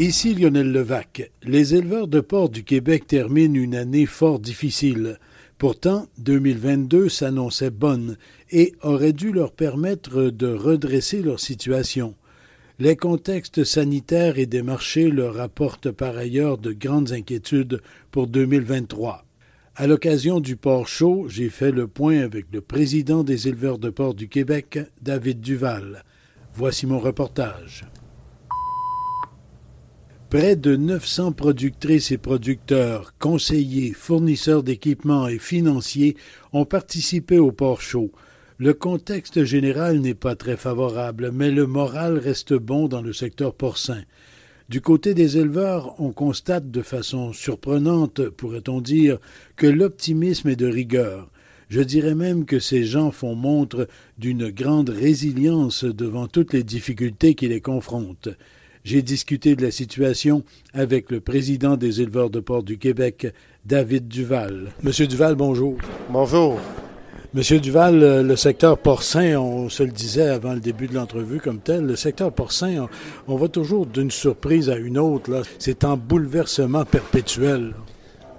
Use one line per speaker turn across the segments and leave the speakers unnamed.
Ici Lionel Levac. Les éleveurs de porc du Québec terminent une année fort difficile. Pourtant, 2022 s'annonçait bonne et aurait dû leur permettre de redresser leur situation. Les contextes sanitaires et des marchés leur apportent par ailleurs de grandes inquiétudes pour 2023. À l'occasion du port chaud, j'ai fait le point avec le président des éleveurs de porc du Québec, David Duval. Voici mon reportage. Près de 900 productrices et producteurs, conseillers, fournisseurs d'équipements et financiers ont participé au port chaud. Le contexte général n'est pas très favorable, mais le moral reste bon dans le secteur porcin. Du côté des éleveurs, on constate de façon surprenante, pourrait-on dire, que l'optimisme est de rigueur. Je dirais même que ces gens font montre d'une grande résilience devant toutes les difficultés qui les confrontent. J'ai discuté de la situation avec le président des éleveurs de porc du Québec, David Duval. Monsieur Duval, bonjour.
Bonjour.
Monsieur Duval, euh, le secteur porcin, on se le disait avant le début de l'entrevue comme tel, le secteur porcin, on, va toujours d'une surprise à une autre. C'est en bouleversement perpétuel.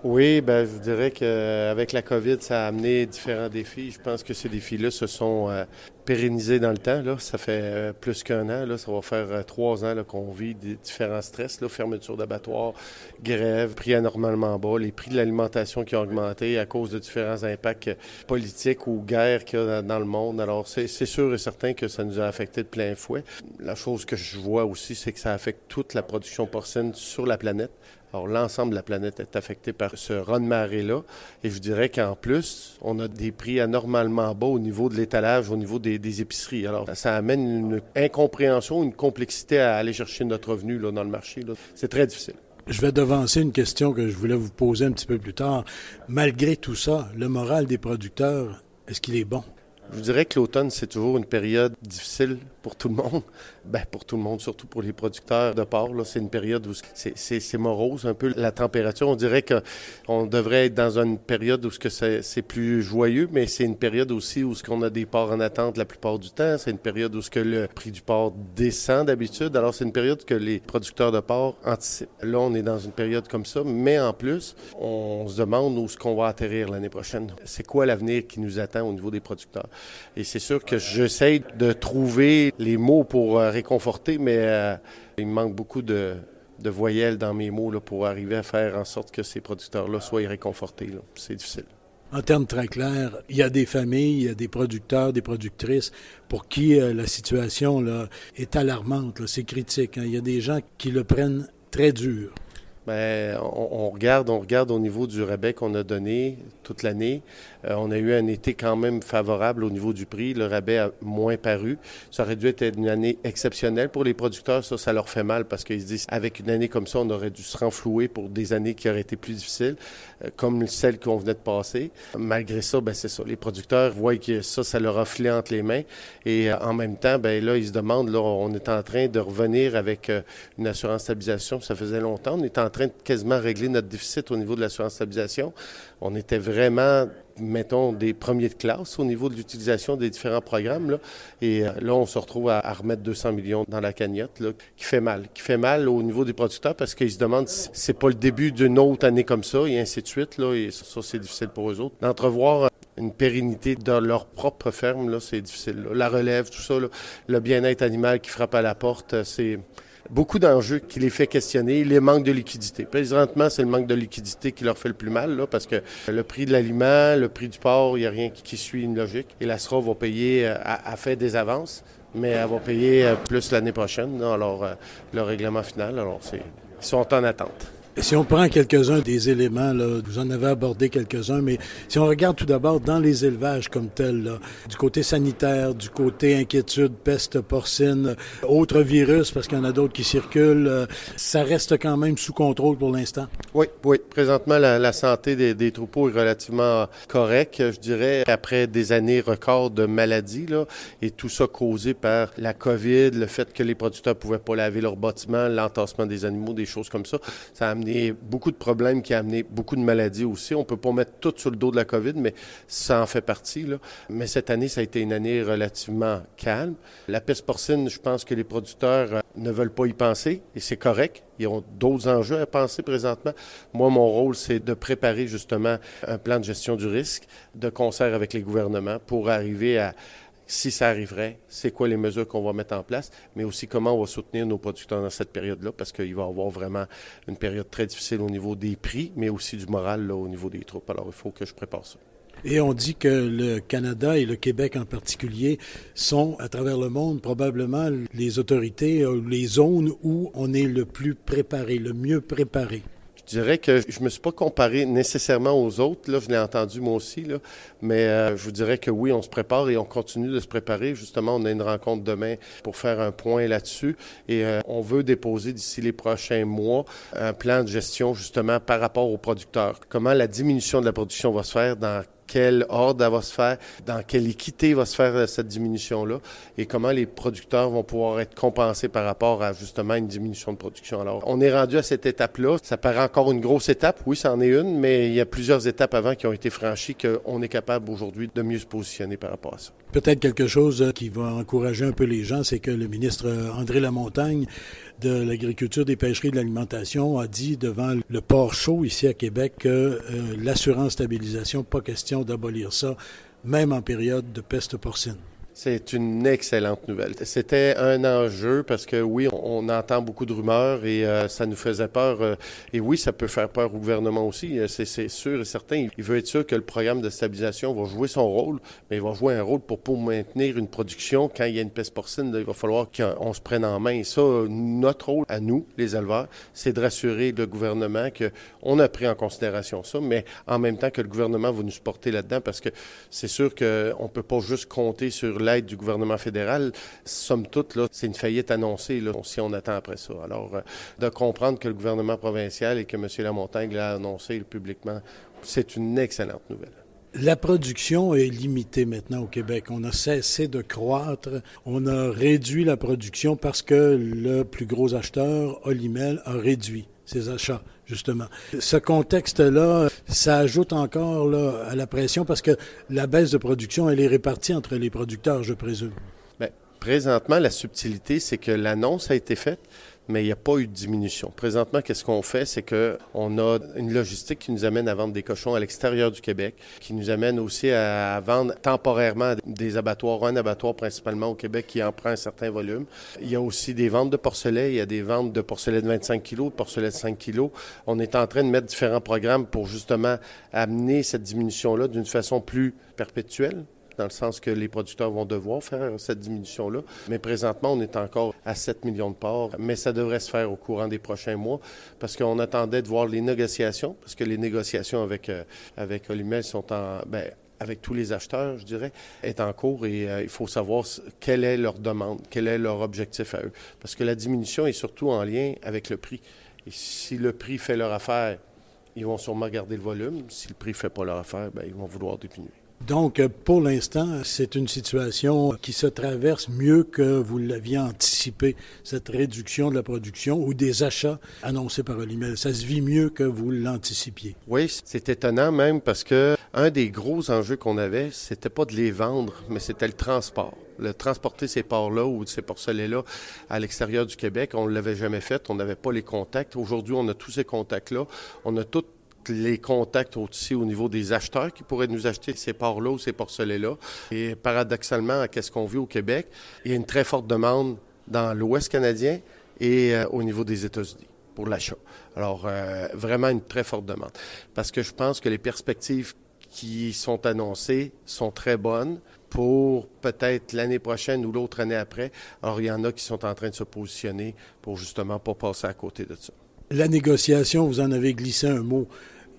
Oui, ben, je dirais qu'avec la COVID, ça a amené différents défis. Je pense que ces défis-là se sont euh, pérennisés dans le temps. Là. Ça fait euh, plus qu'un an. Là. Ça va faire euh, trois ans qu'on vit des différents stress. Fermeture d'abattoirs, grève, prix anormalement bas, les prix de l'alimentation qui ont augmenté à cause de différents impacts politiques ou guerres qu'il y a dans le monde. Alors, c'est sûr et certain que ça nous a affecté de plein fouet. La chose que je vois aussi, c'est que ça affecte toute la production porcine sur la planète. Alors, l'ensemble de la planète est affecté par ce run marée-là. Et je dirais qu'en plus, on a des prix anormalement bas au niveau de l'étalage, au niveau des, épiceries. Alors, ça amène une incompréhension, une complexité à aller chercher notre revenu là, dans le marché. C'est très difficile.
Je vais devancer une question que je voulais vous poser un petit peu plus tard. Malgré tout ça, le moral des producteurs, est-ce qu'il est bon?
Je dirais que l'automne, c'est toujours une période difficile pour tout le monde. Ben, pour tout le monde, surtout pour les producteurs de porc. C'est une période où c'est morose un peu la température. On dirait qu'on devrait être dans une période où c'est plus joyeux, mais c'est une période aussi où on a des porcs en attente la plupart du temps. C'est une période où ce le prix du porc descend d'habitude. Alors, c'est une période que les producteurs de porc anticipent. Là, on est dans une période comme ça, mais en plus, on se demande où est-ce qu'on va atterrir l'année prochaine. C'est quoi l'avenir qui nous attend au niveau des producteurs? Et c'est sûr que j'essaie de trouver les mots pour euh, réconforter, mais euh, il me manque beaucoup de, voyelles dans mes mots là, pour arriver à faire en sorte que ces producteurs-là soient réconfortés. C'est difficile.
En termes très clairs, il y a des familles, il y a des producteurs, des productrices pour qui euh, la situation là, est alarmante, c'est critique. Hein. Il y a des gens qui le prennent très dur.
Bien, on, regarde, on regarde au niveau du rabais qu'on a donné toute l'année. Euh, on a eu un été quand même favorable au niveau du prix. Le rabais a moins paru. Ça aurait dû être une année exceptionnelle pour les producteurs. Ça, ça leur fait mal parce qu'ils se disent, avec une année comme ça, on aurait dû se renflouer pour des années qui auraient été plus difficiles, euh, comme celle qu'on venait de passer. Malgré ça, ben c'est ça. Les producteurs voient que ça, ça leur a filé entre les mains. Et euh, en même temps, ben là, ils se demandent, là, on est en train de revenir avec une assurance stabilisation. Ça faisait longtemps. On est en train de quasiment régler notre déficit au niveau de l'assurance stabilisation. On était vraiment mettons, des premiers de classe au niveau de l'utilisation des différents programmes. Là. Et euh, là, on se retrouve à, remettre 200 millions dans la cagnotte, là, qui fait mal. Qui fait mal au niveau des producteurs parce qu'ils se demandent si c'est pas le début d'une autre année comme ça, et ainsi de suite. Là, et ça, c'est difficile pour eux autres. D'entrevoir euh, une pérennité dans leur propre ferme, là, c'est difficile. La relève, tout ça, le bien-être animal qui frappe à la porte, euh, c'est beaucoup d'enjeux qui les fait questionner, les manques de liquidité. Présentement, c'est le manque de liquidité qui leur fait le plus mal, là, parce que le prix de l'aliment, le prix du porc, il n'y a rien qui, suit une logique. Et la SRA va payer, euh, à, fait des avances, mais elle va payer euh, plus l'année prochaine, alors euh, le règlement final. Alors, c'est, ils sont en attente.
Si on prend quelques-uns des éléments, là, vous en avez abordé quelques-uns, mais si on regarde tout d'abord dans les élevages comme tels, là, du côté sanitaire, du côté inquiétude, peste porcine, autres virus, parce qu'il y en a d'autres qui circulent, euh, ça reste quand même sous contrôle pour l'instant?
Oui, oui. Présentement, la, santé des, des, troupeaux est relativement correcte, je dirais, après des années records de maladies, là, et tout ça causé par la COVID, le fait que les producteurs pouvaient pas laver leurs bâtiments, l'entassement des animaux, des choses comme ça. Ça a amené beaucoup de problèmes qui a amené beaucoup de maladies aussi. On peut pas mettre tout sur le dos de la COVID, mais ça en fait partie. Mais cette année, ça a été une année relativement calme. La peste porcine, je pense que les producteurs euh, ne veulent pas y penser et c'est correct. Ils ont d'autres enjeux à penser présentement. Moi, mon rôle, c'est de préparer justement un plan de gestion du risque de concert avec les gouvernements pour arriver à, si ça arriverait, c'est quoi les mesures qu'on va mettre en place, mais aussi comment on va soutenir nos producteurs dans cette période-là, parce qu'il va y avoir vraiment une période très difficile au niveau des prix, mais aussi du moral là, au niveau des troupes. Alors, il faut que je prépare ça.
Et on dit que le Canada et le Québec en particulier sont, à travers le monde, probablement les autorités, les zones où on est le plus préparé, le mieux préparé.
Je dirais que je me suis pas comparé nécessairement aux autres. Là, je l'ai entendu moi aussi, mais euh, je vous dirais que oui, on se prépare et on continue de se préparer. Justement, on a une rencontre demain pour faire un point là-dessus et euh, on veut déposer d'ici les prochains mois un plan de gestion justement par rapport aux producteurs. Comment la diminution de la production va se faire dans quel ordre va se faire, dans quelle équité va se faire euh, cette diminution-là et comment les producteurs vont pouvoir être compensés par rapport à justement une diminution de production. Alors, on est rendu à cette étape-là. Ça paraît encore une grosse étape. Oui, c'en est une, mais il y a plusieurs étapes avant qui ont été franchies qu'on est capable aujourd'hui de mieux se positionner par rapport à ça.
Peut-être quelque chose euh, qui va encourager un peu les gens, c'est que le ministre euh, André Lamontagne de l'agriculture, des pêcheries et de l'alimentation a dit devant le port chaud ici à Québec que euh, l'assurance stabilisation, pas question d'abolir ça, même en période de peste porcine.
C'est une excellente nouvelle. C'était un enjeu parce que oui, on, entend beaucoup de rumeurs et euh, ça nous faisait peur. Euh, et oui, ça peut faire peur au gouvernement aussi. Euh, c'est sûr et certain. Il veut être sûr que le programme de stabilisation va jouer son rôle, mais il va jouer un rôle pour, maintenir une production. Quand il y a une peste porcine, il va falloir qu'on se prenne en main. Et ça, notre rôle à nous, les éleveurs, c'est de rassurer le gouvernement qu'on a pris en considération ça, mais en même temps que le gouvernement va nous supporter là-dedans parce que c'est sûr qu'on ne peut pas juste compter sur l'aide du gouvernement fédéral, somme toute, là, c'est une faillite annoncée si on attend après ça. Alors, euh, de comprendre que le gouvernement provincial et que M. Lamontagne l'a annoncé publiquement, c'est une excellente nouvelle.
La production est limitée maintenant au Québec. On a cessé de croître. On a réduit la production parce que le plus gros acheteur, Olimel, a réduit ses achats, justement. Ce contexte-là, ça ajoute encore à la pression parce que la baisse de production, elle est répartie entre les producteurs, je présume.
Bien, présentement, la subtilité, c'est que l'annonce a été faite, mais il n'y a pas eu de diminution. Présentement, qu'est-ce qu'on fait? C'est qu'on a une logistique qui nous amène à vendre des cochons à l'extérieur du Québec, qui nous amène aussi à vendre temporairement des abattoirs, un abattoir principalement au Québec qui en prend un certain volume. Il y a aussi des ventes de porcelets, il y a des ventes de porcelets de 25 kg, de porcelets de 5 kg. On est en train de mettre différents programmes pour justement amener cette diminution-là d'une façon plus perpétuelle, dans le sens que les producteurs vont devoir faire cette diminution-là. Mais présentement, on est encore à 7 millions de porcs, mais ça devrait se faire au courant des prochains mois parce qu'on attendait de voir les négociations, parce que les négociations avec, euh, avec sont en... Ben, avec tous les acheteurs, je dirais, est en cours et euh, il faut savoir quelle est leur demande, quel est leur objectif à eux. Parce que la diminution est surtout en lien avec le prix. Et si le prix fait leur affaire, ils vont sûrement garder le volume. Si le prix ne fait pas leur affaire, ben, ils vont vouloir diminuer.
Donc, pour l'instant, c'est une situation qui se traverse mieux que vous l'aviez anticipé, cette réduction de la production ou des achats annoncés par Olimel. Ça se vit mieux que vous l'anticipiez.
Oui, c'est étonnant même parce que un des gros enjeux qu'on avait, c'était pas de les vendre, mais c'était le transport le transporter ces porcs-là ou ces porcelets-là à l'extérieur du Québec. On ne l'avait jamais fait, on n'avait pas les contacts. Aujourd'hui, on a tous ces contacts-là. On a tout les contacts aussi au niveau des acheteurs qui pourraient nous acheter ces porcs-là ou ces porcelets-là. Et paradoxalement, qu'est-ce qu'on vit au Québec? Il y a une très forte demande dans l'Ouest canadien et euh, au niveau des États-Unis pour l'achat. Alors, euh, vraiment une très forte demande. Parce que je pense que les perspectives qui sont annoncées sont très bonnes pour peut-être l'année prochaine ou l'autre année après. Alors, il y en a qui sont en train de se positionner pour justement pas passer à côté de ça.
La négociation, vous en avez glissé un mot.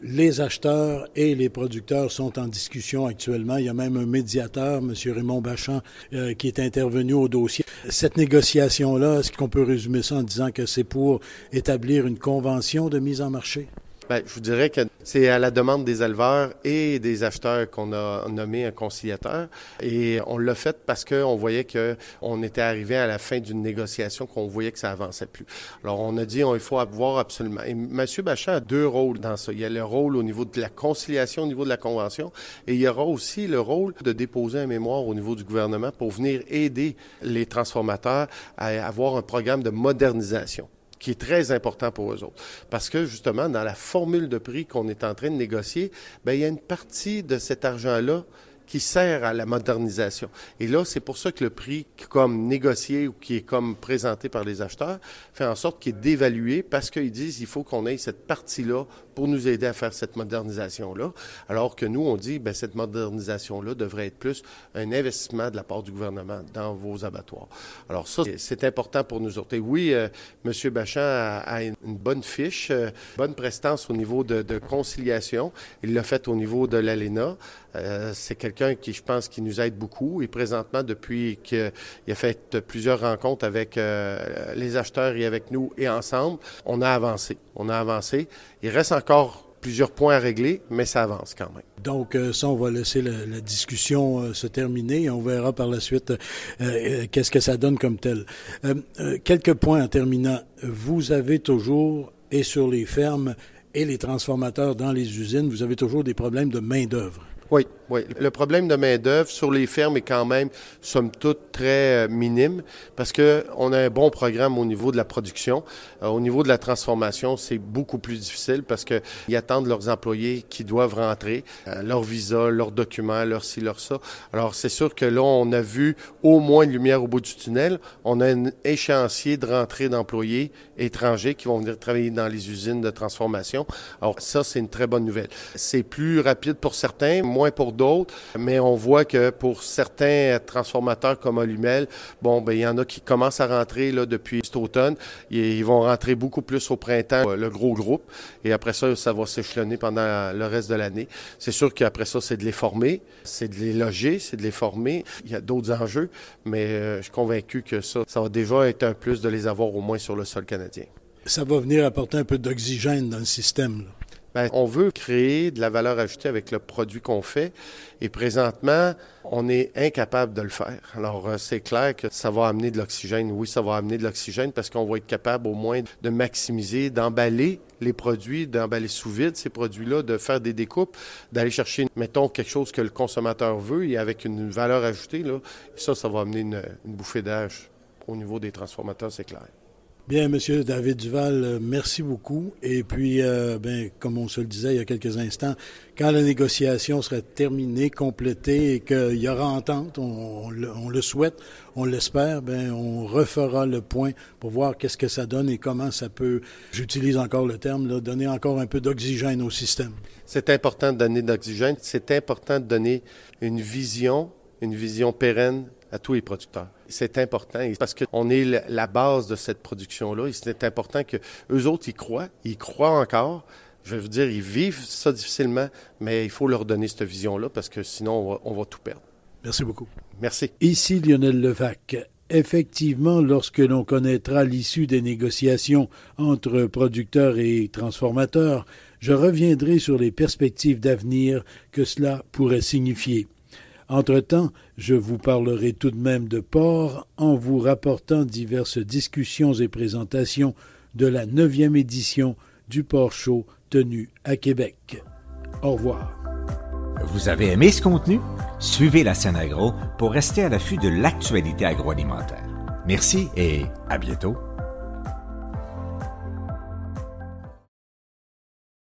Les acheteurs et les producteurs sont en discussion actuellement. Il y a même un médiateur, M. Raymond Bachand, euh, qui est intervenu au dossier. Cette négociation-là, est-ce qu'on peut résumer ça en disant que c'est pour établir une convention de mise en marché?
Bien, je vous dirais que c'est à la demande des éleveurs et des acheteurs qu'on a nommé un conciliateur. Et on l'a fait parce qu'on voyait qu'on était arrivé à la fin d'une négociation, qu'on voyait que ça avançait plus. Alors, on a dit, il faut avoir absolument. Et M. Bachat a deux rôles dans ça. Il y a le rôle au niveau de la conciliation, au niveau de la convention, et il y aura aussi le rôle de déposer un mémoire au niveau du gouvernement pour venir aider les transformateurs à avoir un programme de modernisation qui est très important pour eux autres. Parce que justement, dans la formule de prix qu'on est en train de négocier, bien, il y a une partie de cet argent-là qui sert à la modernisation. Et là, c'est pour ça que le prix comme négocié ou qui est comme présenté par les acheteurs fait en sorte qu'il est dévalué parce qu'ils disent il faut qu'on ait cette partie-là pour nous aider à faire cette modernisation-là. Alors que nous, on dit ben cette modernisation-là devrait être plus un investissement de la part du gouvernement dans vos abattoirs. Alors ça, c'est important pour nous autres. Et oui, euh, M. Bachand a, une bonne fiche, euh, bonne prestance au niveau de, de conciliation. Il l'a fait au niveau de l'ALENA. Euh, c'est quelqu'un qui, je pense, qui nous aide beaucoup. Et présentement, depuis qu'il a fait plusieurs rencontres avec euh, les acheteurs et avec nous et ensemble, on a avancé. On a avancé. Il reste encore plusieurs points à régler, mais ça avance quand même.
Donc, euh, ça, on va laisser la, discussion se terminer et on verra par la suite qu'est-ce que ça donne comme tel. quelques points en terminant. Vous avez toujours, et sur les fermes et les transformateurs dans les usines, vous avez toujours des problèmes de main-d'œuvre.
Oui, oui. Le problème de main-d'œuvre sur les fermes est quand même, somme toute, très euh, minime parce que on a un bon programme au niveau de la production. Euh, au niveau de la transformation, c'est beaucoup plus difficile parce qu'ils attendent leurs employés qui doivent rentrer, euh, leur visa, leurs documents, leur ci, leur ça. Alors, c'est sûr que là, on a vu au moins une lumière au bout du tunnel. On a un échéancier de rentrée d'employés étrangers qui vont venir travailler dans les usines de transformation. Alors, ça, c'est une très bonne nouvelle. C'est plus rapide pour certains moins pour d'autres, mais on voit que pour certains transformateurs comme Olumel, bon, ben il y en a qui commencent à rentrer depuis cet automne. Ils vont rentrer beaucoup plus au printemps, le gros groupe, et après ça, ça va s'échelonner pendant le reste de l'année. C'est sûr qu'après ça, c'est de les former, c'est de les loger, c'est de les former. Il y a d'autres enjeux, mais euh, je suis convaincu que ça, ça va déjà être un plus de les avoir au moins sur le sol canadien.
Ça va venir apporter un peu d'oxygène dans le système.
Bien, on veut créer de la valeur ajoutée avec le produit qu'on fait et présentement, on est incapable de le faire. Alors, euh, c'est clair que ça va amener de l'oxygène. Oui, ça va amener de l'oxygène parce qu'on va être capable au moins de maximiser, d'emballer les produits, d'emballer sous vide ces produits-là, de faire des découpes, d'aller chercher, mettons, quelque chose que le consommateur veut et avec une valeur ajoutée. Là, ça, ça va amener une, une bouffée d'air au niveau des transformateurs, c'est clair.
Bien, Monsieur David Duval, euh, merci beaucoup. Et puis, euh, ben, comme on se le disait il y a quelques instants, quand la négociation sera terminée, complétée et qu'il y aura entente, on, le souhaite, on l'espère, ben, on refera le point pour voir qu'est-ce que ça donne et comment ça peut, j'utilise encore le terme, donner encore un peu d'oxygène au système.
C'est important de donner de l'oxygène. C'est important de donner une vision, une vision pérenne à tous les producteurs. C'est important parce qu'on est la base de cette production-là et c'est important que eux autres y croient, ils croient encore. Je vais vous dire, ils vivent ça difficilement, mais il faut leur donner cette vision-là parce que sinon, on va, tout perdre.
Merci beaucoup.
Merci.
Ici Lionel Levac. Effectivement, lorsque l'on connaîtra l'issue des négociations entre producteurs et transformateurs, je reviendrai sur les perspectives d'avenir que cela pourrait signifier. Entre-temps, je vous parlerai tout de même de porc en vous rapportant diverses discussions et présentations de la neuvième édition du Port Show tenu à Québec. Au revoir.
Vous avez aimé ce contenu? Suivez la scène agro pour rester à l'affût de l'actualité agroalimentaire. Merci et à bientôt.